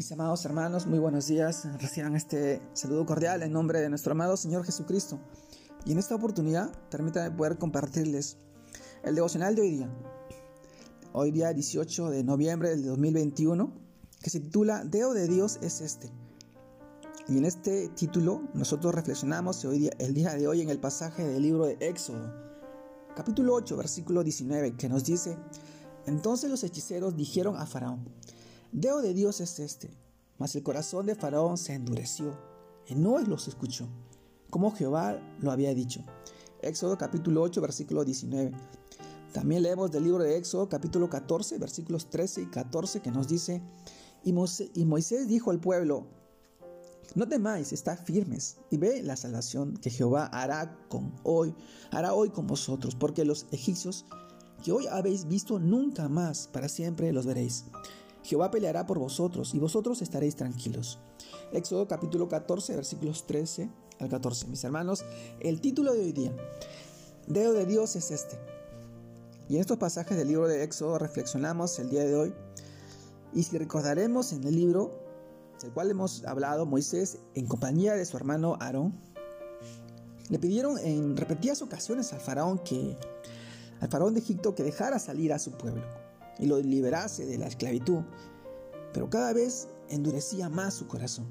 Mis amados hermanos, muy buenos días. Reciban este saludo cordial en nombre de nuestro amado Señor Jesucristo. Y en esta oportunidad, permítanme poder compartirles el devocional de hoy día. Hoy día 18 de noviembre del 2021, que se titula Deo de Dios es este. Y en este título nosotros reflexionamos hoy día, el día de hoy en el pasaje del libro de Éxodo, capítulo 8, versículo 19, que nos dice, entonces los hechiceros dijeron a Faraón, Deo de Dios es este. Mas el corazón de Faraón se endureció y no los escuchó, como Jehová lo había dicho. Éxodo capítulo 8, versículo 19. También leemos del libro de Éxodo capítulo 14, versículos 13 y 14 que nos dice, y Moisés, dijo al pueblo, no temáis, está firmes y ve la salvación que Jehová hará con hoy, hará hoy con vosotros, porque los egipcios que hoy habéis visto nunca más para siempre los veréis. Jehová peleará por vosotros y vosotros estaréis tranquilos. Éxodo capítulo 14, versículos 13 al 14. Mis hermanos, el título de hoy día, Deo de Dios es este. Y en estos pasajes del libro de Éxodo reflexionamos el día de hoy. Y si recordaremos en el libro del cual hemos hablado, Moisés, en compañía de su hermano Aarón, le pidieron en repetidas ocasiones al faraón que al faraón de Egipto que dejara salir a su pueblo y lo liberase de la esclavitud, pero cada vez endurecía más su corazón.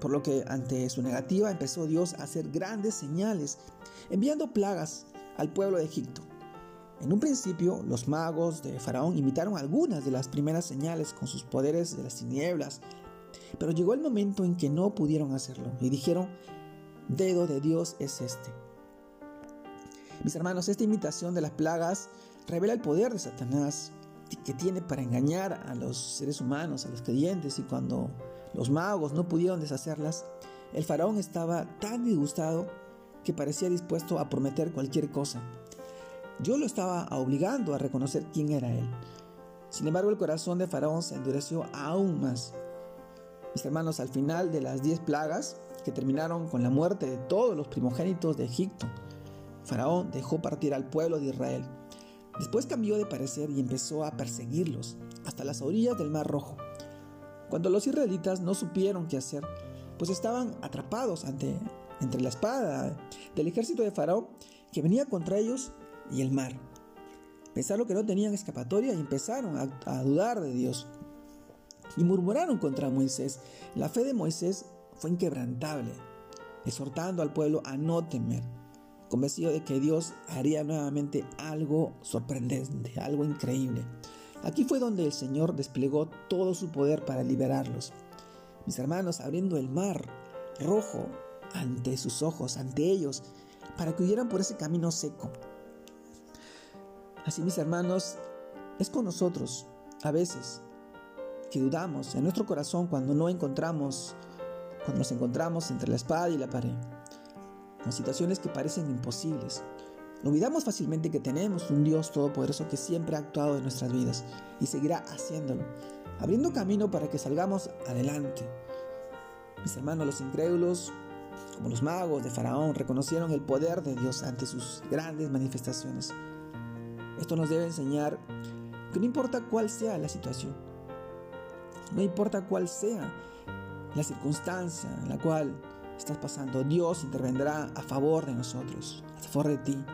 Por lo que ante su negativa empezó Dios a hacer grandes señales, enviando plagas al pueblo de Egipto. En un principio, los magos de Faraón imitaron algunas de las primeras señales con sus poderes de las tinieblas, pero llegó el momento en que no pudieron hacerlo y dijeron, dedo de Dios es este. Mis hermanos, esta imitación de las plagas revela el poder de Satanás que tiene para engañar a los seres humanos, a los creyentes, y cuando los magos no pudieron deshacerlas, el faraón estaba tan disgustado que parecía dispuesto a prometer cualquier cosa. Yo lo estaba obligando a reconocer quién era él. Sin embargo, el corazón de faraón se endureció aún más. Mis hermanos, al final de las diez plagas, que terminaron con la muerte de todos los primogénitos de Egipto, Faraón dejó partir al pueblo de Israel Después cambió de parecer y empezó a perseguirlos hasta las orillas del Mar Rojo. Cuando los israelitas no supieron qué hacer, pues estaban atrapados ante, entre la espada del ejército de Faraón que venía contra ellos y el mar. Pensaron que no tenían escapatoria y empezaron a, a dudar de Dios. Y murmuraron contra Moisés. La fe de Moisés fue inquebrantable, exhortando al pueblo a no temer convencido de que Dios haría nuevamente algo sorprendente, algo increíble. Aquí fue donde el Señor desplegó todo su poder para liberarlos. Mis hermanos, abriendo el mar rojo ante sus ojos, ante ellos, para que huyeran por ese camino seco. Así, mis hermanos, es con nosotros, a veces, que dudamos en nuestro corazón cuando no encontramos, cuando nos encontramos entre la espada y la pared con situaciones que parecen imposibles. Olvidamos fácilmente que tenemos un Dios todopoderoso que siempre ha actuado en nuestras vidas y seguirá haciéndolo, abriendo camino para que salgamos adelante. Mis hermanos, los incrédulos, como los magos de Faraón, reconocieron el poder de Dios ante sus grandes manifestaciones. Esto nos debe enseñar que no importa cuál sea la situación, no importa cuál sea la circunstancia en la cual estás pasando, Dios intervendrá a favor de nosotros, a favor de ti,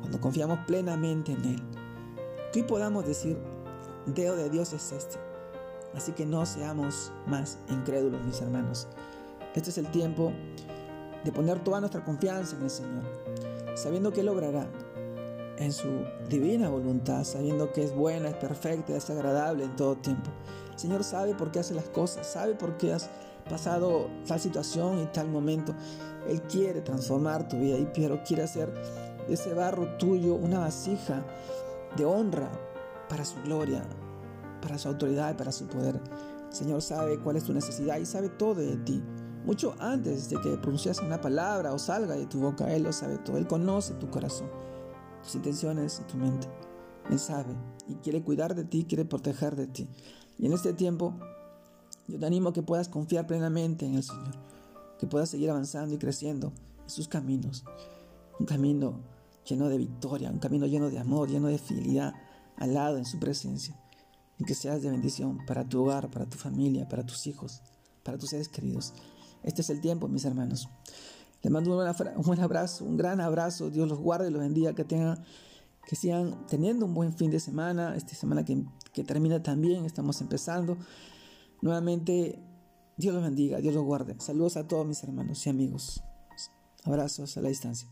cuando confiamos plenamente en Él. Que hoy podamos decir, Deo de Dios es este. Así que no seamos más incrédulos, mis hermanos. Este es el tiempo de poner toda nuestra confianza en el Señor, sabiendo que Él obrará en su divina voluntad, sabiendo que es buena, es perfecta, es agradable en todo tiempo. El Señor sabe por qué hace las cosas, sabe por qué has pasado tal situación y tal momento. Él quiere transformar tu vida y pero quiere hacer de ese barro tuyo una vasija de honra para su gloria, para su autoridad y para su poder. El Señor sabe cuál es tu necesidad y sabe todo de ti. Mucho antes de que pronuncies una palabra o salga de tu boca, Él lo sabe todo. Él conoce tu corazón, tus intenciones y tu mente. Él sabe y quiere cuidar de ti, quiere proteger de ti. Y en este tiempo yo te animo a que puedas confiar plenamente en el Señor, que puedas seguir avanzando y creciendo en sus caminos. Un camino lleno de victoria, un camino lleno de amor, lleno de fidelidad, al lado en su presencia. y que seas de bendición para tu hogar, para tu familia, para tus hijos, para tus seres queridos. Este es el tiempo, mis hermanos. Les mando un buen abrazo, un gran abrazo. Dios los guarde y los bendiga, que tengan, que sigan teniendo un buen fin de semana. Esta semana que termina también, estamos empezando. Nuevamente, Dios los bendiga, Dios los guarde. Saludos a todos mis hermanos y amigos. Abrazos a la distancia.